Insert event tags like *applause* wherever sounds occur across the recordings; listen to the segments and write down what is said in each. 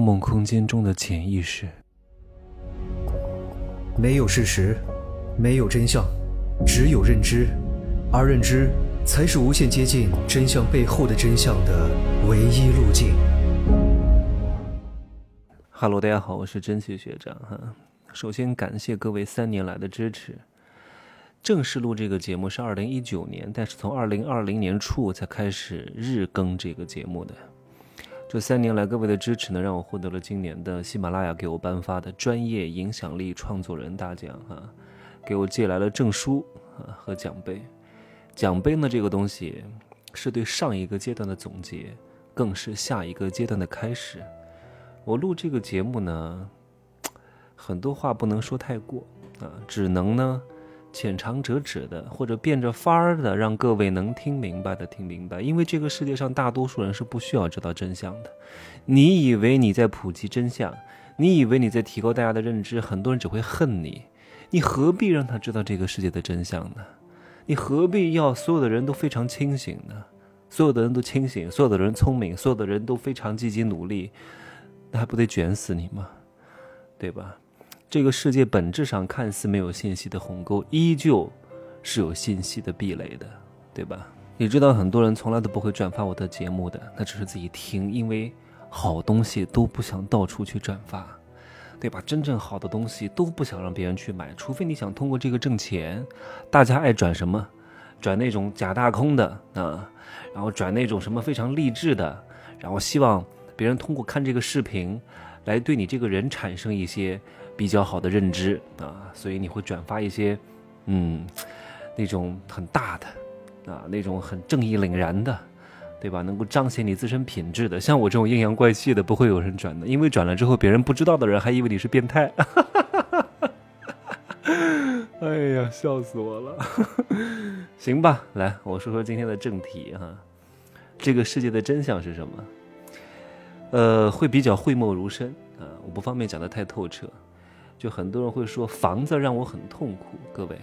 梦空间中的潜意识，没有事实，没有真相，只有认知，而认知才是无限接近真相背后的真相的唯一路径。哈喽，大家好，我是真气学长哈。首先感谢各位三年来的支持。正式录这个节目是二零一九年，但是从二零二零年初才开始日更这个节目的。这三年来，各位的支持呢，让我获得了今年的喜马拉雅给我颁发的专业影响力创作人大奖啊，给我寄来了证书啊和奖杯。奖杯呢，这个东西是对上一个阶段的总结，更是下一个阶段的开始。我录这个节目呢，很多话不能说太过啊，只能呢。浅尝辄止的，或者变着法儿的，让各位能听明白的听明白。因为这个世界上大多数人是不需要知道真相的。你以为你在普及真相，你以为你在提高大家的认知，很多人只会恨你。你何必让他知道这个世界的真相呢？你何必要所有的人都非常清醒呢？所有的人都清醒，所有的人聪明，所有的人都非常积极努力，那还不得卷死你吗？对吧？这个世界本质上看似没有信息的鸿沟，依旧是有信息的壁垒的，对吧？你知道很多人从来都不会转发我的节目的，那只是自己听，因为好东西都不想到处去转发，对吧？真正好的东西都不想让别人去买，除非你想通过这个挣钱。大家爱转什么？转那种假大空的啊，然后转那种什么非常励志的，然后希望别人通过看这个视频来对你这个人产生一些。比较好的认知啊，所以你会转发一些，嗯，那种很大的，啊，那种很正义凛然的，对吧？能够彰显你自身品质的，像我这种阴阳怪气的，不会有人转的，因为转了之后，别人不知道的人还以为你是变态。*laughs* 哎呀，笑死我了！*laughs* 行吧，来，我说说今天的正题哈，这个世界的真相是什么？呃，会比较讳莫如深啊，我不方便讲的太透彻。就很多人会说房子让我很痛苦，各位，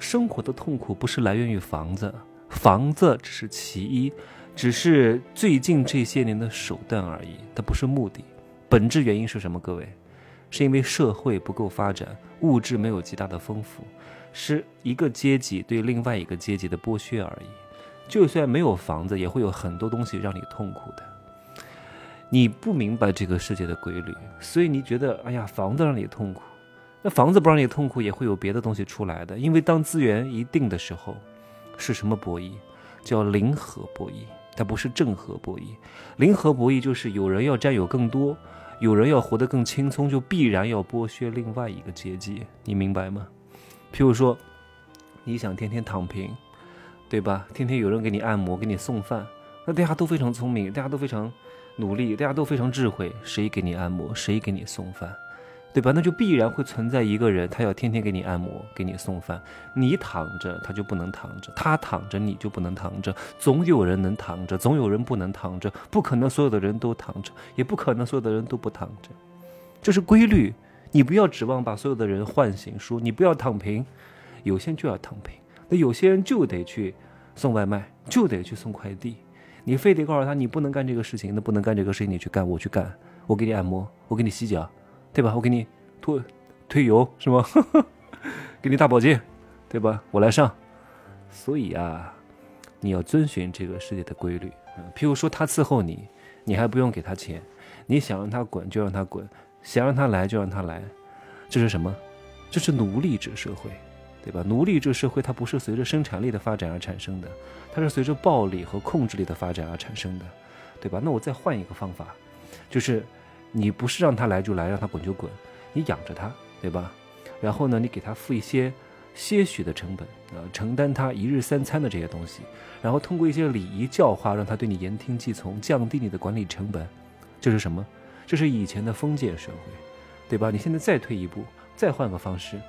生活的痛苦不是来源于房子，房子只是其一，只是最近这些年的手段而已，它不是目的。本质原因是什么？各位，是因为社会不够发展，物质没有极大的丰富，是一个阶级对另外一个阶级的剥削而已。就算没有房子，也会有很多东西让你痛苦的。你不明白这个世界的规律，所以你觉得，哎呀，房子让你痛苦，那房子不让你痛苦，也会有别的东西出来的。因为当资源一定的时候，是什么博弈？叫零和博弈，它不是正和博弈。零和博弈就是有人要占有更多，有人要活得更轻松，就必然要剥削另外一个阶级。你明白吗？譬如说，你想天天躺平，对吧？天天有人给你按摩，给你送饭，那大家都非常聪明，大家都非常。努力，大家都非常智慧。谁给你按摩，谁给你送饭，对吧？那就必然会存在一个人，他要天天给你按摩，给你送饭。你躺着，他就不能躺着；他躺着，你就不能躺着。总有人能躺着，总有人不能躺着。不可能所有的人都躺着，也不可能所有的人都不躺着。这是规律。你不要指望把所有的人唤醒，说你不要躺平。有些人就要躺平，那有些人就得去送外卖，就得去送快递。你非得告诉他你不能干这个事情，那不能干这个事情，你去干，我去干，我给你按摩，我给你洗脚，对吧？我给你推推油是吗？*laughs* 给你大保健，对吧？我来上。所以啊，你要遵循这个世界的规律。譬如说他伺候你，你还不用给他钱，你想让他滚就让他滚，想让他来就让他来。这是什么？这是奴隶制社会。对吧？奴隶制社会它不是随着生产力的发展而产生的，它是随着暴力和控制力的发展而产生的，对吧？那我再换一个方法，就是你不是让他来就来，让他滚就滚，你养着他，对吧？然后呢，你给他付一些些许的成本呃，承担他一日三餐的这些东西，然后通过一些礼仪教化，让他对你言听计从，降低你的管理成本。这是什么？这是以前的封建社会，对吧？你现在再退一步，再换个方式。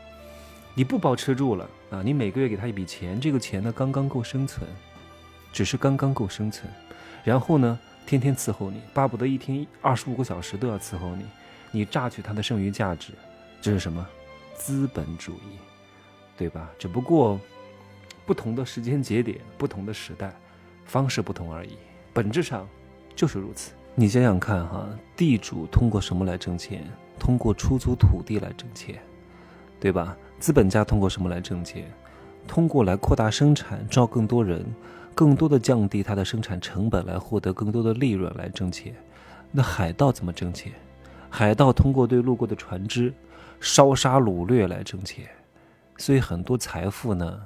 你不包吃住了啊！你每个月给他一笔钱，这个钱呢刚刚够生存，只是刚刚够生存。然后呢，天天伺候你，巴不得一天二十五个小时都要伺候你，你榨取他的剩余价值，这是什么？资本主义，对吧？只不过不同的时间节点、不同的时代，方式不同而已，本质上就是如此。你想想看哈，地主通过什么来挣钱？通过出租土地来挣钱，对吧？资本家通过什么来挣钱？通过来扩大生产，招更多人，更多的降低他的生产成本，来获得更多的利润来挣钱。那海盗怎么挣钱？海盗通过对路过的船只烧杀掳掠来挣钱。所以很多财富呢，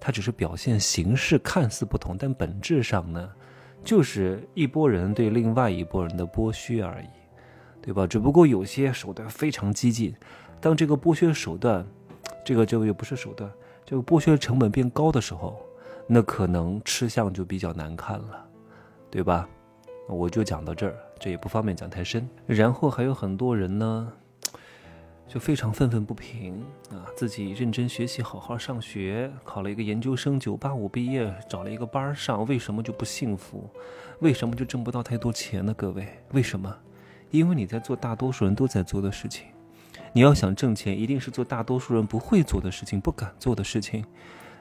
它只是表现形式看似不同，但本质上呢。就是一拨人对另外一拨人的剥削而已，对吧？只不过有些手段非常激进，当这个剥削手段，这个就也不是手段，这个剥削成本变高的时候，那可能吃相就比较难看了，对吧？我就讲到这儿，这也不方便讲太深。然后还有很多人呢。就非常愤愤不平啊！自己认真学习，好好上学，考了一个研究生，九八五毕业，找了一个班上，为什么就不幸福？为什么就挣不到太多钱呢？各位，为什么？因为你在做大多数人都在做的事情。你要想挣钱，一定是做大多数人不会做的事情，不敢做的事情，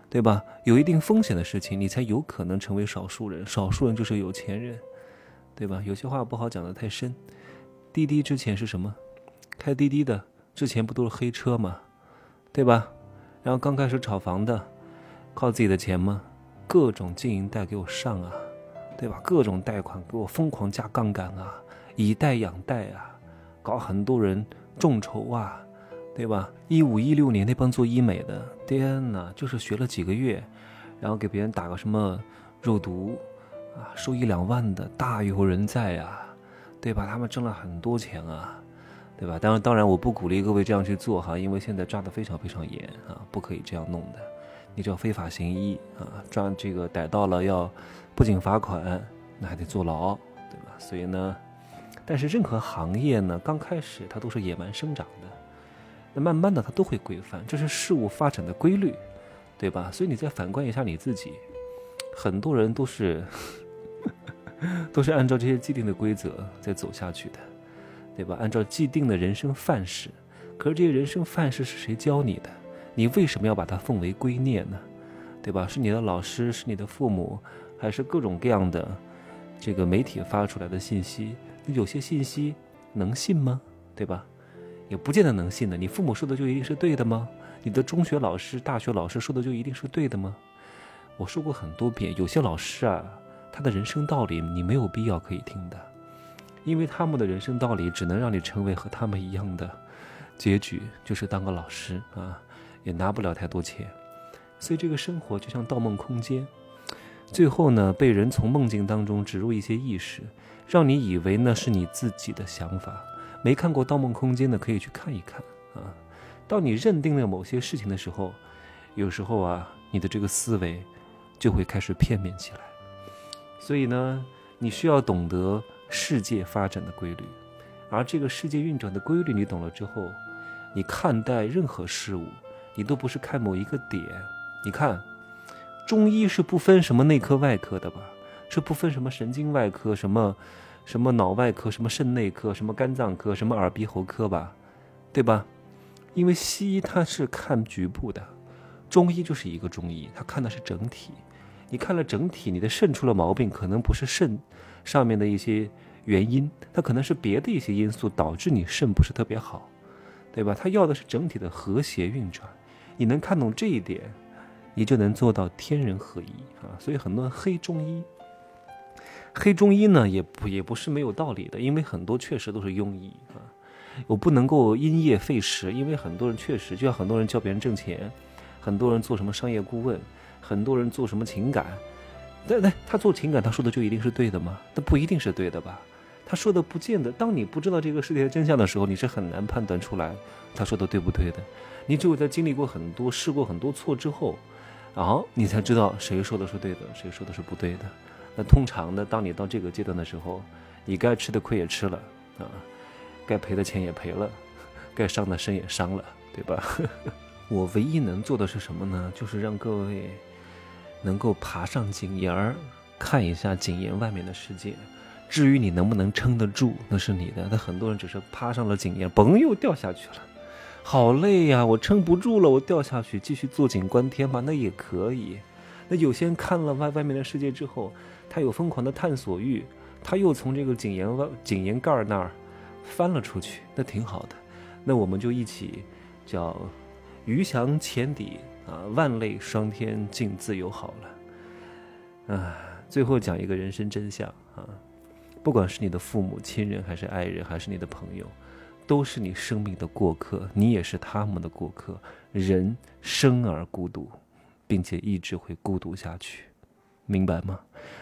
对吧？有一定风险的事情，你才有可能成为少数人。少数人就是有钱人，对吧？有些话不好讲的太深。滴滴之前是什么？开滴滴的。之前不都是黑车吗？对吧？然后刚开始炒房的，靠自己的钱吗？各种经营贷给我上啊，对吧？各种贷款给我疯狂加杠杆啊，以贷养贷啊，搞很多人众筹啊，对吧？一五一六年那帮做医美的，天哪，就是学了几个月，然后给别人打个什么肉毒啊，收一两万的大有人在呀，对吧？他们挣了很多钱啊。对吧？当然，当然，我不鼓励各位这样去做哈，因为现在抓的非常非常严啊，不可以这样弄的。你只要非法行医啊，抓这个逮到了要不仅罚款，那还得坐牢，对吧？所以呢，但是任何行业呢，刚开始它都是野蛮生长的，那慢慢的它都会规范，这是事物发展的规律，对吧？所以你再反观一下你自己，很多人都是 *laughs* 都是按照这些既定的规则在走下去的。对吧？按照既定的人生范式，可是这些人生范式是谁教你的？你为什么要把它奉为圭臬呢？对吧？是你的老师，是你的父母，还是各种各样的这个媒体发出来的信息？有些信息能信吗？对吧？也不见得能信的。你父母说的就一定是对的吗？你的中学老师、大学老师说的就一定是对的吗？我说过很多遍，有些老师啊，他的人生道理你没有必要可以听的。因为他们的人生道理只能让你成为和他们一样的结局，就是当个老师啊，也拿不了太多钱。所以这个生活就像盗梦空间，最后呢，被人从梦境当中植入一些意识，让你以为那是你自己的想法。没看过《盗梦空间》的可以去看一看啊。当你认定了某些事情的时候，有时候啊，你的这个思维就会开始片面起来。所以呢，你需要懂得。世界发展的规律，而这个世界运转的规律你懂了之后，你看待任何事物，你都不是看某一个点。你看，中医是不分什么内科外科的吧？是不分什么神经外科、什么什么脑外科、什么肾内科、什么肝脏科、什么耳鼻喉科吧？对吧？因为西医它是看局部的，中医就是一个中医，它看的是整体。你看了整体，你的肾出了毛病，可能不是肾。上面的一些原因，它可能是别的一些因素导致你肾不是特别好，对吧？他要的是整体的和谐运转，你能看懂这一点，你就能做到天人合一啊！所以很多人黑中医，黑中医呢也不也不是没有道理的，因为很多确实都是庸医啊。我不能够因噎废食，因为很多人确实就像很多人教别人挣钱，很多人做什么商业顾问，很多人做什么情感。对对，他做情感，他说的就一定是对的吗？那不一定是对的吧？他说的不见得。当你不知道这个世界的真相的时候，你是很难判断出来他说的对不对的。你只有在经历过很多、试过很多错之后，然后你才知道谁说的是对的，谁说的是不对的。那通常呢，当你到这个阶段的时候，你该吃的亏也吃了啊，该赔的钱也赔了，*laughs* 该伤的身也伤了，对吧？*laughs* 我唯一能做的是什么呢？就是让各位。能够爬上井沿儿，看一下井沿外面的世界。至于你能不能撑得住，那是你的。但很多人只是爬上了井沿，嘣又掉下去了，好累呀！我撑不住了，我掉下去，继续坐井观天吧，那也可以。那有些人看了外外面的世界之后，他有疯狂的探索欲，他又从这个井沿外井沿盖儿那儿翻了出去，那挺好的。那我们就一起叫鱼翔浅底啊，万类霜天尽自由好了。啊，最后讲一个人生真相啊，不管是你的父母亲人，还是爱人，还是你的朋友，都是你生命的过客，你也是他们的过客。人生而孤独，并且一直会孤独下去，明白吗？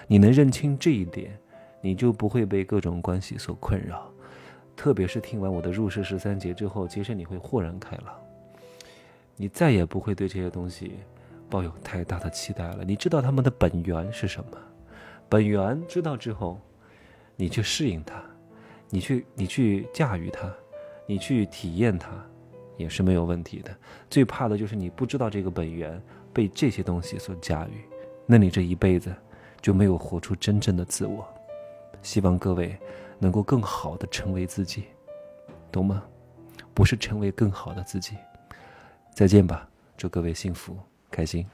你能认清这一点，你就不会被各种关系所困扰。特别是听完我的入世十三节之后，其实你会豁然开朗，你再也不会对这些东西抱有太大的期待了。你知道他们的本源是什么？本源知道之后，你去适应它，你去你去驾驭它，你去体验它，也是没有问题的。最怕的就是你不知道这个本源，被这些东西所驾驭，那你这一辈子就没有活出真正的自我。希望各位。能够更好的成为自己，懂吗？不是成为更好的自己。再见吧，祝各位幸福开心。